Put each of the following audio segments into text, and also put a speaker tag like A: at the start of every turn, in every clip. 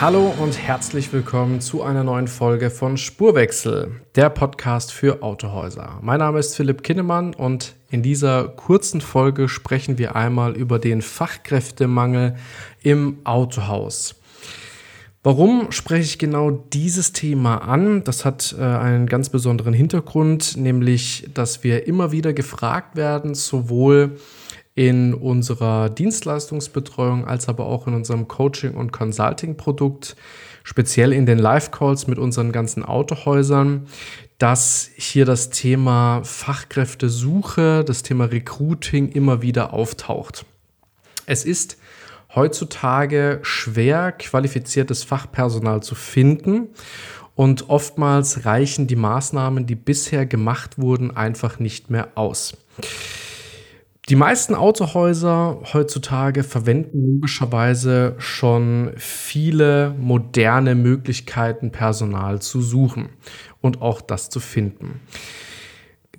A: Hallo und herzlich willkommen zu einer neuen Folge von Spurwechsel, der Podcast für Autohäuser. Mein Name ist Philipp Kinnemann und in dieser kurzen Folge sprechen wir einmal über den Fachkräftemangel im Autohaus. Warum spreche ich genau dieses Thema an? Das hat äh, einen ganz besonderen Hintergrund, nämlich dass wir immer wieder gefragt werden, sowohl in unserer Dienstleistungsbetreuung als aber auch in unserem Coaching- und Consulting-Produkt, speziell in den Live-Calls mit unseren ganzen Autohäusern, dass hier das Thema Fachkräftesuche, das Thema Recruiting immer wieder auftaucht. Es ist heutzutage schwer, qualifiziertes Fachpersonal zu finden und oftmals reichen die Maßnahmen, die bisher gemacht wurden, einfach nicht mehr aus. Die meisten Autohäuser heutzutage verwenden logischerweise schon viele moderne Möglichkeiten, Personal zu suchen und auch das zu finden.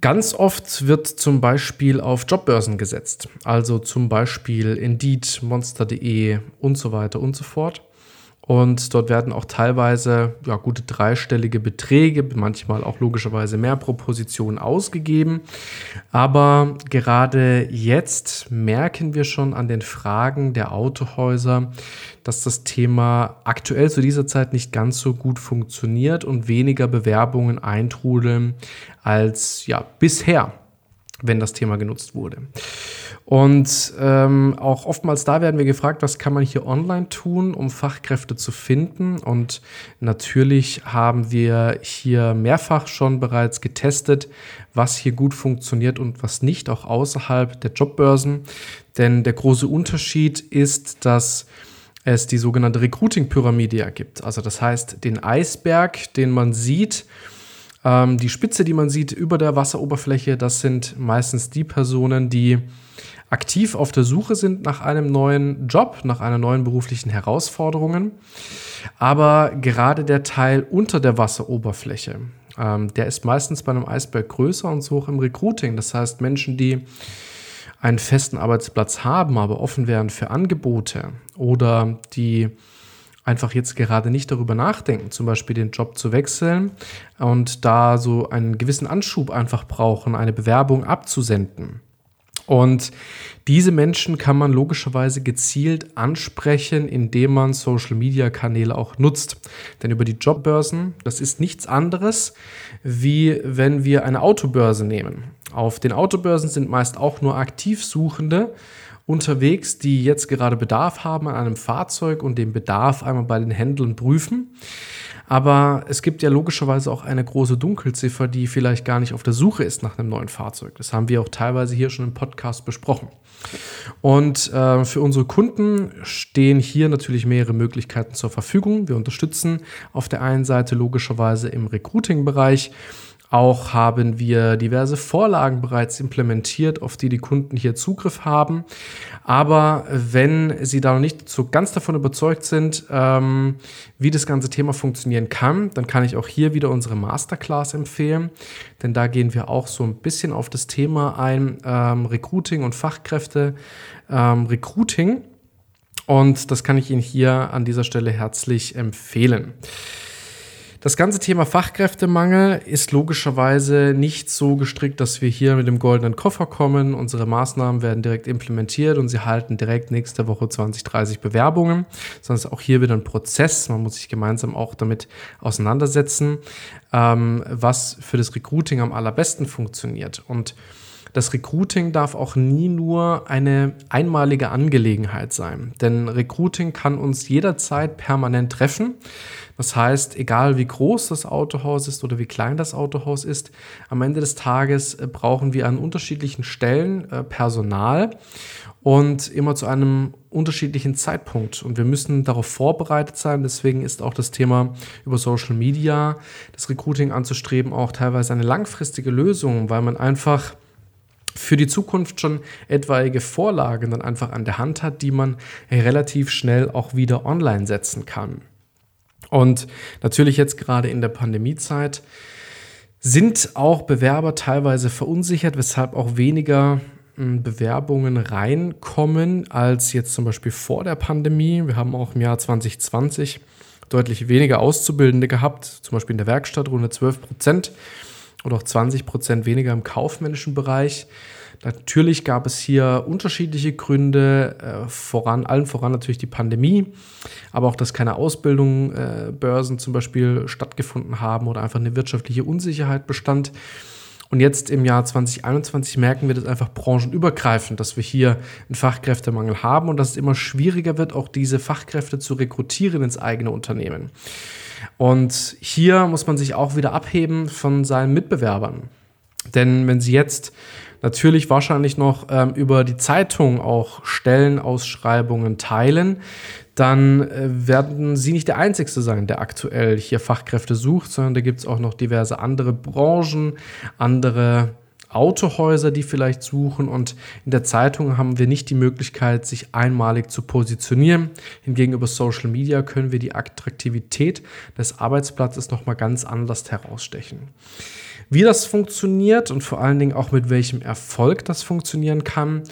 A: Ganz oft wird zum Beispiel auf Jobbörsen gesetzt, also zum Beispiel Indeed, Monster.de und so weiter und so fort. Und dort werden auch teilweise ja, gute dreistellige Beträge, manchmal auch logischerweise mehr pro Position ausgegeben. Aber gerade jetzt merken wir schon an den Fragen der Autohäuser, dass das Thema aktuell zu dieser Zeit nicht ganz so gut funktioniert und weniger Bewerbungen eintrudeln als ja, bisher, wenn das Thema genutzt wurde. Und ähm, auch oftmals da werden wir gefragt, was kann man hier online tun, um Fachkräfte zu finden. Und natürlich haben wir hier mehrfach schon bereits getestet, was hier gut funktioniert und was nicht, auch außerhalb der Jobbörsen. Denn der große Unterschied ist, dass es die sogenannte Recruiting-Pyramide gibt. Also das heißt, den Eisberg, den man sieht, ähm, die Spitze, die man sieht über der Wasseroberfläche, das sind meistens die Personen, die aktiv auf der Suche sind nach einem neuen Job, nach einer neuen beruflichen Herausforderungen. Aber gerade der Teil unter der Wasseroberfläche, ähm, der ist meistens bei einem Eisberg größer und so auch im Recruiting. Das heißt, Menschen, die einen festen Arbeitsplatz haben, aber offen wären für Angebote oder die einfach jetzt gerade nicht darüber nachdenken, zum Beispiel den Job zu wechseln und da so einen gewissen Anschub einfach brauchen, eine Bewerbung abzusenden und diese Menschen kann man logischerweise gezielt ansprechen, indem man Social-Media-Kanäle auch nutzt. Denn über die Jobbörsen, das ist nichts anderes, wie wenn wir eine Autobörse nehmen. Auf den Autobörsen sind meist auch nur Aktivsuchende unterwegs, die jetzt gerade Bedarf haben an einem Fahrzeug und den Bedarf einmal bei den Händlern prüfen. Aber es gibt ja logischerweise auch eine große Dunkelziffer, die vielleicht gar nicht auf der Suche ist nach einem neuen Fahrzeug. Das haben wir auch teilweise hier schon im Podcast besprochen. Und äh, für unsere Kunden stehen hier natürlich mehrere Möglichkeiten zur Verfügung. Wir unterstützen auf der einen Seite logischerweise im Recruiting-Bereich auch haben wir diverse Vorlagen bereits implementiert, auf die die Kunden hier Zugriff haben. Aber wenn Sie da noch nicht so ganz davon überzeugt sind, ähm, wie das ganze Thema funktionieren kann, dann kann ich auch hier wieder unsere Masterclass empfehlen. Denn da gehen wir auch so ein bisschen auf das Thema ein, ähm, Recruiting und Fachkräfte. Ähm, Recruiting. Und das kann ich Ihnen hier an dieser Stelle herzlich empfehlen. Das ganze Thema Fachkräftemangel ist logischerweise nicht so gestrickt, dass wir hier mit dem goldenen Koffer kommen. Unsere Maßnahmen werden direkt implementiert und sie halten direkt nächste Woche 20, 30 Bewerbungen, sondern es ist auch hier wieder ein Prozess. Man muss sich gemeinsam auch damit auseinandersetzen, ähm, was für das Recruiting am allerbesten funktioniert. Und das Recruiting darf auch nie nur eine einmalige Angelegenheit sein, denn Recruiting kann uns jederzeit permanent treffen. Das heißt, egal wie groß das Autohaus ist oder wie klein das Autohaus ist, am Ende des Tages äh, brauchen wir an unterschiedlichen Stellen äh, Personal. und immer zu einem unterschiedlichen Zeitpunkt. Und wir müssen darauf vorbereitet sein. Deswegen ist auch das Thema über Social Media, das Recruiting anzustreben, auch teilweise eine langfristige Lösung, weil man einfach für die Zukunft schon etwaige Vorlagen dann einfach an der Hand hat, die man relativ schnell auch wieder online setzen kann. Und natürlich jetzt gerade in der Pandemiezeit sind auch Bewerber teilweise verunsichert, weshalb auch weniger hm, Bewerbungen reinkommen als jetzt zum Beispiel vor der Pandemie. Wir haben auch im Jahr 2020 deutlich weniger Auszubildende gehabt, zum Beispiel in der Werkstatt rund 12 Prozent oder auch 20 Prozent weniger im kaufmännischen Bereich. Natürlich gab es hier unterschiedliche Gründe, äh, voran, allen voran natürlich die Pandemie, aber auch, dass keine Ausbildungsbörsen äh, zum Beispiel stattgefunden haben oder einfach eine wirtschaftliche Unsicherheit bestand. Und jetzt im Jahr 2021 merken wir das einfach branchenübergreifend, dass wir hier einen Fachkräftemangel haben und dass es immer schwieriger wird, auch diese Fachkräfte zu rekrutieren ins eigene Unternehmen. Und hier muss man sich auch wieder abheben von seinen Mitbewerbern. Denn wenn Sie jetzt natürlich wahrscheinlich noch ähm, über die Zeitung auch Stellenausschreibungen teilen, dann äh, werden Sie nicht der Einzige sein, der aktuell hier Fachkräfte sucht, sondern da gibt es auch noch diverse andere Branchen, andere Autohäuser, die vielleicht suchen. Und in der Zeitung haben wir nicht die Möglichkeit, sich einmalig zu positionieren. Hingegen über Social Media können wir die Attraktivität des Arbeitsplatzes nochmal ganz anders herausstechen. Wie das funktioniert und vor allen Dingen auch mit welchem Erfolg das funktionieren kann,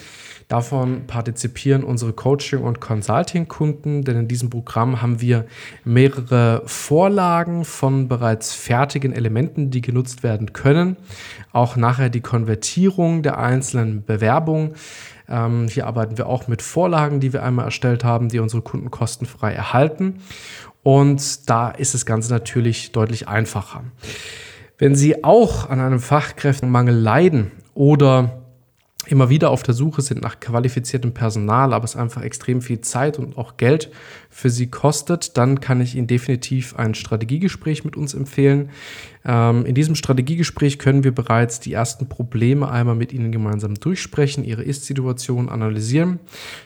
A: davon partizipieren unsere Coaching- und Consulting-Kunden, denn in diesem Programm haben wir mehrere Vorlagen von bereits fertigen Elementen, die genutzt werden können. Auch nachher die Konvertierung der einzelnen Bewerbungen. Ähm, hier arbeiten wir auch mit Vorlagen, die wir einmal erstellt haben, die unsere Kunden kostenfrei erhalten. Und da ist das Ganze natürlich deutlich einfacher. Wenn Sie auch an einem Fachkräftemangel leiden oder immer wieder auf der Suche sind nach qualifiziertem Personal, aber es einfach extrem viel Zeit und auch Geld für Sie kostet, dann kann ich Ihnen definitiv ein Strategiegespräch mit uns empfehlen. Ähm, in diesem Strategiegespräch können wir bereits die ersten Probleme einmal mit Ihnen gemeinsam durchsprechen, Ihre Ist-Situation analysieren.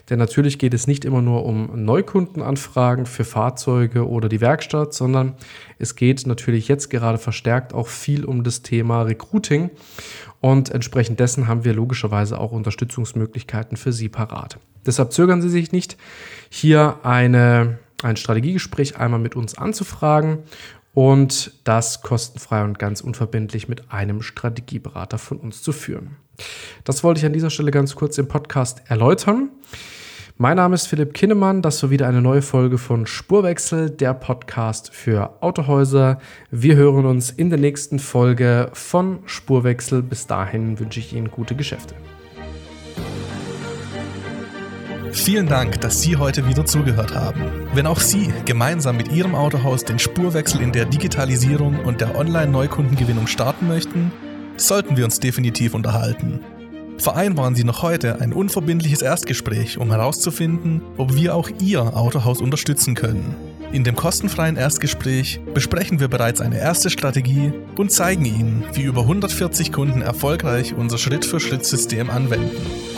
A: Denn natürlich geht es nicht immer nur um Neukundenanfragen für Fahrzeuge oder die Werkstatt, sondern es geht natürlich jetzt gerade verstärkt auch viel um das Thema Recruiting. Und entsprechend dessen haben wir logischerweise auch Unterstützungsmöglichkeiten für Sie parat. Deshalb zögern Sie sich nicht, hier eine, ein Strategiegespräch einmal mit uns anzufragen und das kostenfrei und ganz unverbindlich mit einem Strategieberater von uns zu führen. Das wollte ich an dieser Stelle ganz kurz im Podcast erläutern. Mein Name ist Philipp Kinnemann, das ist wieder eine neue Folge von Spurwechsel, der Podcast für Autohäuser. Wir hören uns in der nächsten Folge von Spurwechsel. Bis dahin wünsche ich Ihnen gute Geschäfte.
B: Vielen Dank, dass Sie heute wieder zugehört haben. Wenn auch Sie gemeinsam mit Ihrem Autohaus den Spurwechsel in der Digitalisierung und der Online-Neukundengewinnung starten möchten, sollten wir uns definitiv unterhalten. Vereinbaren Sie noch heute ein unverbindliches Erstgespräch, um herauszufinden, ob wir auch Ihr Autohaus unterstützen können. In dem kostenfreien Erstgespräch besprechen wir bereits eine erste Strategie und zeigen Ihnen, wie über 140 Kunden erfolgreich unser Schritt-für-Schritt-System anwenden.